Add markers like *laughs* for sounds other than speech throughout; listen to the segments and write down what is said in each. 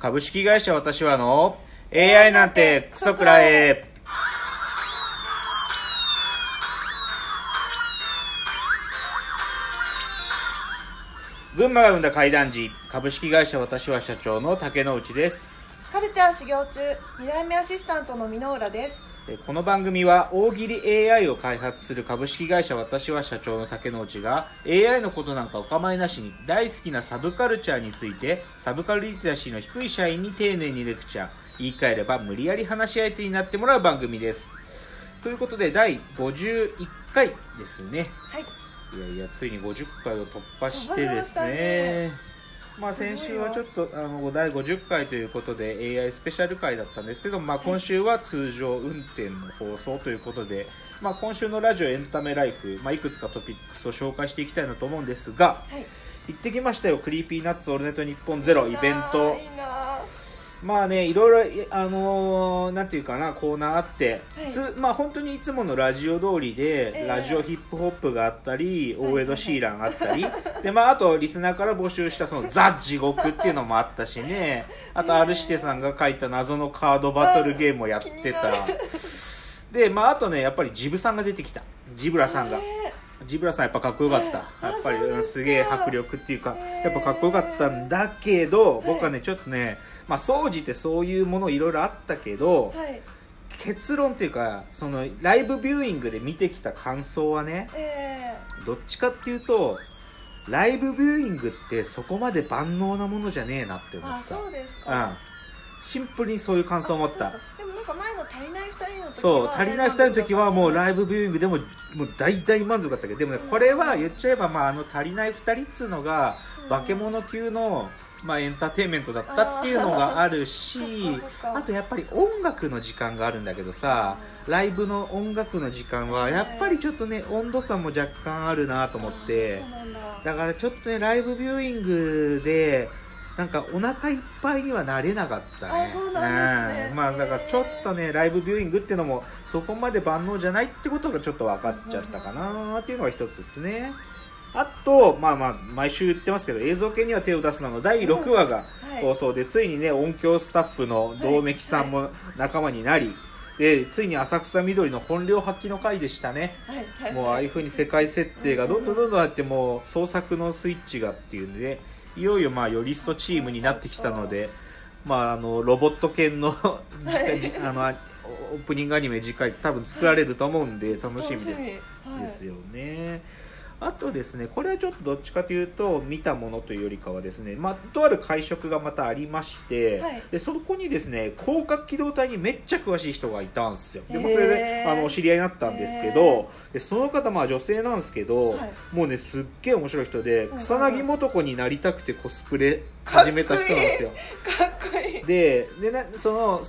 株式会社私はの AI なんてクソくらえ。群馬が生んだ怪談時、株式会社私は社長の竹之内です。カルチャー修行中2代目アシスタントの箕浦ですこの番組は大喜利 AI を開発する株式会社私は社長の竹之内が AI のことなんかお構いなしに大好きなサブカルチャーについてサブカルリテラシーの低い社員に丁寧にレクチャー言い換えれば無理やり話し相手になってもらう番組です。ということで第51回ですね。はい。いやいやついに50回を突破してですねまあ先週はちょっとあの第50回ということで AI スペシャル回だったんですけど、まあ、今週は通常運転の放送ということで、まあ、今週のラジオエンタメライフ、まあ、いくつかトピックスを紹介していきたいなと思うんですがはい。行ってきましたよ。 Creepy Nuts オールナイトニッポンゼロイベントまあねいろいろあのーなんていうかなコーナーあって、はい。つまあ本当にいつものラジオ通りで、ええ。ラジオヒップホップがあったり、はい大江戸シーランあったり、でまああとリスナーから募集したそのザ地獄っていうのもあったしね。あと R 指定さんが書いた謎のカードバトルゲームをやってた。でまああとねやっぱりジブさんが出てきた。ジブラさんが。ねジブラさんやっぱかっこよかった、ええやっぱりすげえ迫力っていうかええやっぱかっこよかったんだけど僕はねちょっとねまあ総じてそういうものいろいろあったけどはい。結論っていうかそのライブビューイングで見てきた感想はねえどっちかっていうとライブビューイングってそこまで万能なものじゃねえなってー、思った。あそうですうん。か、シンプルにそういう感想を持ったか前の足りない2人の時はそう足りない2人の時はもうライイブビューイングでももう大大満足だったけどでもねこれは言っちゃえばまああの足りない2人っつうのがうん。化け物級のまあエンターテインメントだったっていうのがあるしあとやっぱり音楽の時間があるんだけどさライブの音楽の時間はやっぱりちょっとね温度差も若干あるなと思って。だからちょっとねライブビューイングでなんかお腹いっぱいにはなれなかったね。あそうなんですね。うん。まあだからちょっとねライブビューイングっていうのもそこまで万能じゃないってことがちょっと分かっちゃったかなっていうのが一つですね。あとまあまあ毎週言ってますけど映像系には手を出すなの第6話がはい。放送でついにね音響スタッフの道めきさんも仲間になりでついに浅草緑の本領発揮の回でしたね。はい。はい。もうああいう風に世界設定がどんどんどんどんあってもう創作のスイッチがっていうんでいよいよまあより一層チームになってきたのでまああのロボット犬の *laughs* あのあオープニングアニメ次回多分作られると思うんで楽しみです。はい。ですよね。あとですね、これはちょっとどっちかというと、見たものというよりかはですね、まあ、とある会食がまたありまして、はい。で、そこにですね、広角機動隊にめっちゃ詳しい人がいたんですよ。でもそれで、あの、お知り合いになったんですけど、でその方、まあ女性なんですけど、はい。もうね、すっげえ面白い人で、んうん。草薙素子になりたくてコスプレ始めた人なんですよ。かっこいい。ででなその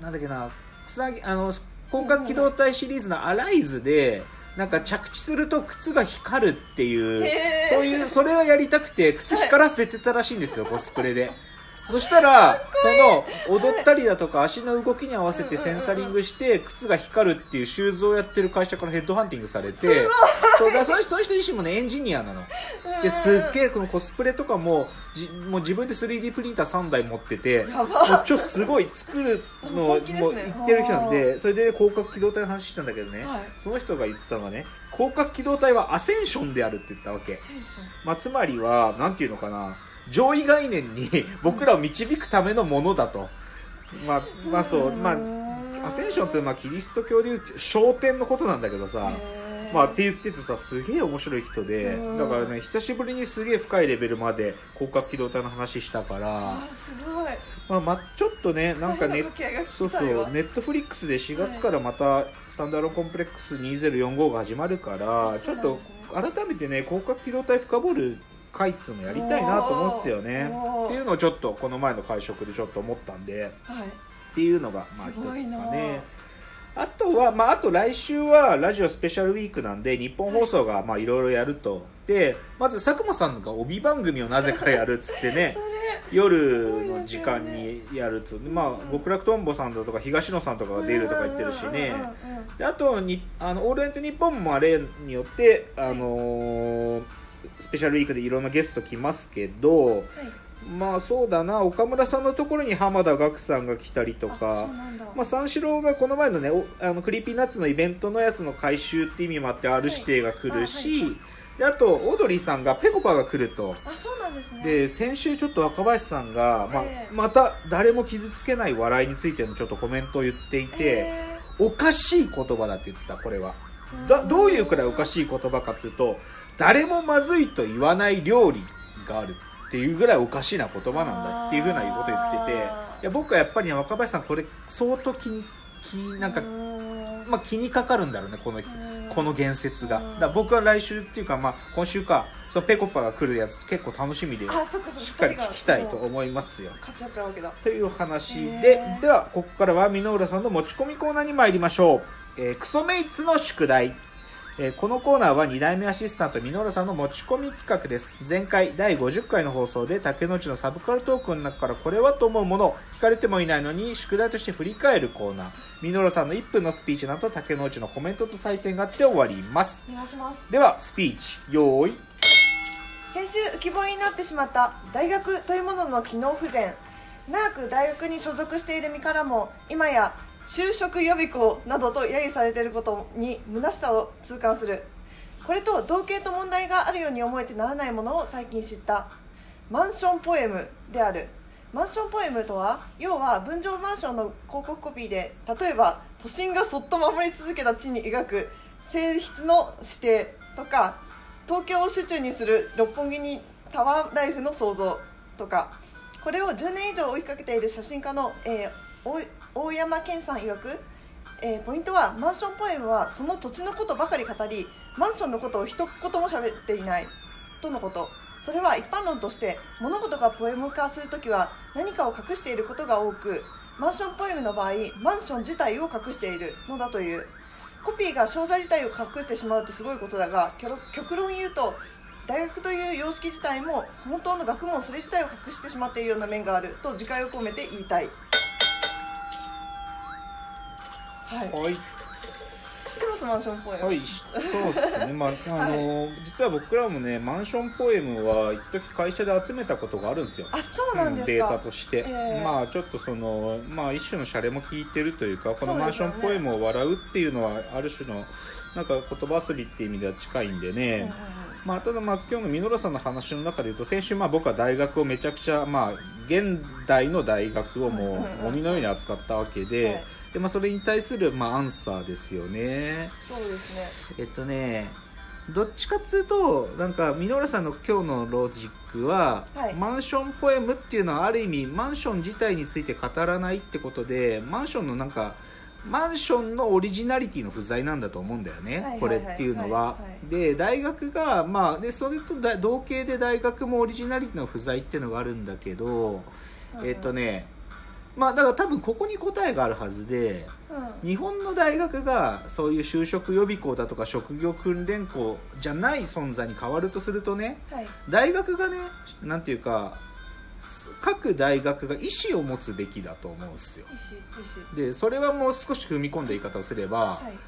なんだっけなつなぎあの広角機動隊シリーズの「アライズで」なんか着地すると靴が光るっていうそういうそれをやりたくて靴光らせてたらしいんですよ、コスプレでそしたらその踊ったりだとか足の動きに合わせてセンサリングして靴が光るっていうシューズをやってる会社からヘッドハンティングされてそうだその人その人自身もねエンジニアなの。ですっげえこのコスプレとかもじもう自分で 3D プリンター3台持っててちょすごい作るのをもう言ってる人なんでそれで広角機動隊の話したんだけどね、はい。その人が言ってたのはね広角機動隊はアセンションであるって言ったわけ、まあ、つまりはなんていうのかな上位概念に僕らを導くためのものだと。まあまあそう。まあアセンションってまあキリスト教でいう昇天のことなんだけどさ、まあって言っててさすげえ面白い人で。うん。だからね久しぶりにすげえ深いレベルまで広角機動隊の話したから。あすごい。まあ、まちょっとねなんかねそうそうわネットフリックスで4月からまたスタンダードコンプレックス2045が始まるからちょっと改めてね広角機動隊深掘る回っつうのやりたいなと思うんですよね。っていうのをちょっとこの前の会食でちょっと思ったんで。はい。っていうのがまあ一つですかねあとは、まあ、あと来週はラジオスペシャルウィークなんで日本放送がまあいろいろやると。でまず佐久間さんが帯番組をなぜかやるっつってね *laughs* 夜の時間にやるっつう。まあ極楽とんぼさんだとか東野さんとかが出るとか言ってるしね。であとにあのオールナイトニッポンもあれによって、あのースペシャルウィークでいろんなゲスト来ますけどまあそうだな岡村さんのところに濱田岳さんが来たりとあかまあ、三四郎がこの前のねおあの Creepy Nuts のイベントのやつの回収って意味もあって R 指定が来るし、はいはいであとオードリーさんがぺこぱが来ると。あそうなんですね。で先週ちょっと若林さんが、まあええ。また誰も傷つけない笑いについてのちょっとコメントを言っていて、へおかしい言葉だって言ってたこれは。ーだどういうくらいおかしい言葉かっていうと誰もまずいと言わない料理があるっていうぐらいおかしいな言葉なんだっていうふうなことを言ってていや僕はやっぱりね若林さんこれ相当気に気なんかまあ、気にかかるんだろうねこのこの言説が。うんだ僕は来週っていうか、まあ、今週かそのペコパが来るやつ結構楽しみでしっかり聞きたいと思いますよ。勝ち合っちゃうわけだ。という話でではここからは箕浦さんの持ち込みコーナーに参りましょう、えークソメイツの宿題えーこのコーナーは2代目アシスタント箕浦さんの持ち込み企画です。前回第50回の放送で竹之内のサブカルトークの中からこれはと思うものを聞かれてもいないのに宿題として振り返るコーナー。箕浦さんの1分のスピーチなど竹之内のコメントと採点があって終わります。お願いします。ではスピーチ用意。先週浮き彫りになってしまった大学というものの機能不全。長く大学に所属している身からも今や就職予備校などと揶揄されていることに虚しさを痛感する。これと同型と問題があるように思えてならないものを最近知った。マンションポエムである。マンションポエムとは要は分譲マンションの広告コピーで例えば都心がそっと守り続けた地に描く性質の指定とか東京を手中にする六本木にタワーライフの創造とかこれを10年以上追いかけている写真家の、えー大山健さん曰く、えーポイントはマンションポエムはその土地のことばかり語りマンションのことを一言も喋っていないとのこと。それは一般論として物事がポエム化するときは何かを隠していることが多くマンションポエムの場合マンション自体を隠しているのだという。コピーが商材自体を隠してしまうってすごいことだが極論言うと大学という様式自体も本当の学問それ自体を隠してしまっているような面があると自戒を込めて言いたい。はい。はい。知ってますマンションポエム、はい、しそうですね、まあ *laughs* あの実は僕らもね、マンションポエムは一時会社で集めたことがあるんですよ。あそうなんですか、データとして、ええ。まあちょっとその、まあ、一種のシャレも効いてるというかこのマンションポエムを笑うっていうのはある種のなんか言葉遊びっていう意味では近いんでね、うんうんうんまあ、ただまあ今日のミノラさんの話の中で言うと先週まあ僕は大学をめちゃくちゃまあ現代の大学をもう鬼のように扱ったわけで,、はい。でまあ、それに対するまあアンサーですよね。そうですね。えっとねどっちかっつうとなんかミノーラさんの今日のロジックは、はい。マンションポエムっていうのはある意味マンション自体について語らないってことでマンションのなんかマンションのオリジナリティの不在なんだと思うんだよね、これっていうのは、で大学がまあでそれとだ同型で大学もオリジナリティの不在っていうのがあるんだけど、うんえっとねまあだから多分ここに答えがあるはずでうん。日本の大学がそういう就職予備校だとか職業訓練校じゃない存在に変わるとするとねはい大学がねなんていうかす各大学が意思を持つべきだと思うんですよ。でそれはもう少し踏み込んだ言い方をすれば、はい。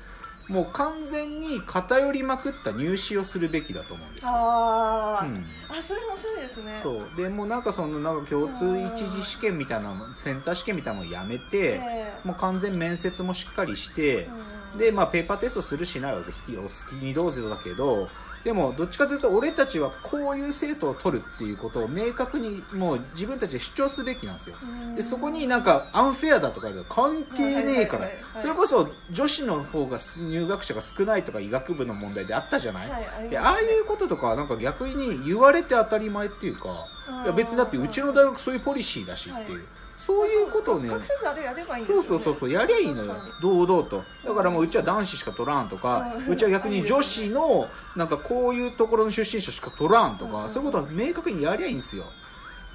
もう完全に偏りまくった入試をするべきだと思うんですよ、あー、うん。あそれ面白いですね。そう。でもうなんかそのなんか共通一次試験みたいなのセンター試験みたいなのをやめて、ええ。もう完全面接もしっかりして、うんで、まあ、ペーパーテストするしないは好きお好きにどうぞだけどでもどっちかというと俺たちはこういう生徒を取るっていうことを明確にもう自分たちで主張すべきなんですよ。うん。でそこになんかアンフェアだとか言うと関係ねえから。それこそ女子の方が入学者が少ないとか医学部の問題であったじゃない、はいあね。でああいうこととかはなんか逆に言われて当たり前っていうかうんいや別にだってうちの大学そういうポリシーだしっていう、はいそういうことをね隠せずあれやればいいね、そうそうそうそう。やりゃいいのよ。堂々と。だからもううちは男子しか取らんとかうん。うちは逆に女子のなんかこういうところの出身者しか取らんとうんかそういうことは明確にやりゃいいんですよ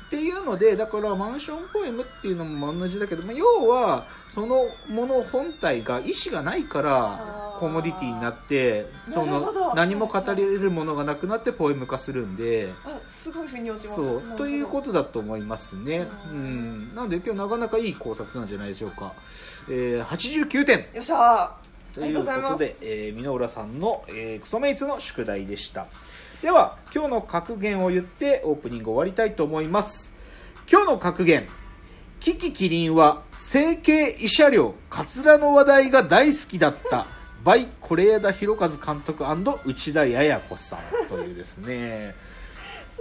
っていうのでだからマンションポエムっていうのも同じだけど、まあ、要はそのもの本体が意思がないからコモディティになってその何も語れるものがなくなってポエム化するんで。あすごい腑に落ちます。そう。ということだと思いますね、ううん。ん、なので今日なかなかいい考察なんじゃないでしょうか、えー、89点。よっしゃー。というありがとうございます。ことで、えー、箕浦さんの、えークソメイツの宿題でしたでは今日の格言を言ってオープニング終わりたいと思います今日の格言。キキキリンは整形医者寮、カツラの話題が大好きだった。バイ是枝裕和監督内田彩子さんというですね。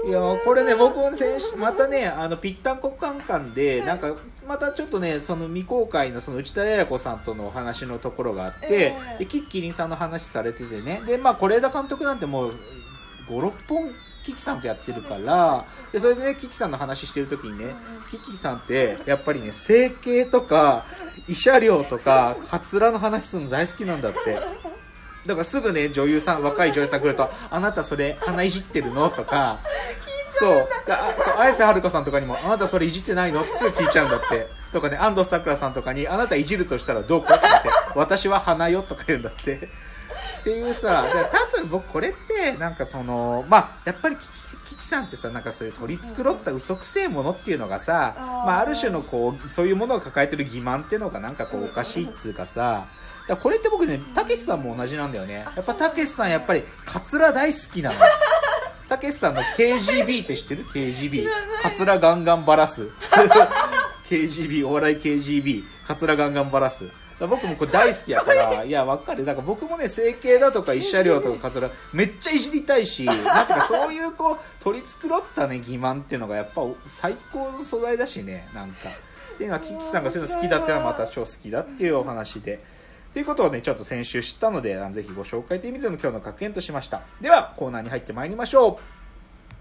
いやこれね、僕も先週、またね、あの、ぴったんこカンカンで、なんか、またちょっとね、その未公開のその内田彩子さんとのお話のところがあって、ええで、キッキリンさんの話されててね、で、まあ、是枝監督なんてもう、5、6本、キキさんとやってるから、で、それでね、キキさんの話してるときにね、キキさんって、やっぱりね、整形とか、慰謝料とか、カツラの話するの大好きなんだって。だからすぐね、女優さん、若い女優さん来ると、あなたそれ、鼻いじってるのとか、そう。あそう、綾瀬はるかさんとかにも、あなたそれいじってないの？ってすぐ聞いちゃうんだって。とかね、安藤サクラさんとかに、あなたいじるとしたらどうかって言って、私は鼻よとか言うんだって。っていうさ、*laughs* 多分僕これって、なんかその、まあ、やっぱりキキさんってさ、なんかそういう取り繕った嘘くせえものっていうのがさ、あーまあ、ある種のこう、そういうものを抱えてる欺瞞っていうのがなんかこうおかしいっつうかさ、だこれって僕ね、たけしさんも同じなんだよね。やっぱたけしさんやっぱりカツラ大好きなの。*laughs* たけしさんの KGB って知ってる ?KGB。カツラガンガンバラす。*laughs* KGB、お笑い KGB、カツラガンガンバラす。僕もこれ大好きやから、*laughs* いや、わかる。だから僕もね、整形だとか、慰謝料とかカツラ、めっちゃいじりたいし、*laughs* なんていうかそういうこう、取り繕ったね、欺瞞っていうのがやっぱ最高の素材だしね、なんか。っていうのは、キキさんがそういうの好きだっていうのはまた超好きだっていうお話で。ということをね、ちょっと先週知ったので、ぜひご紹介という意味での今日の格言としました。では、コーナーに入ってまいりましょう。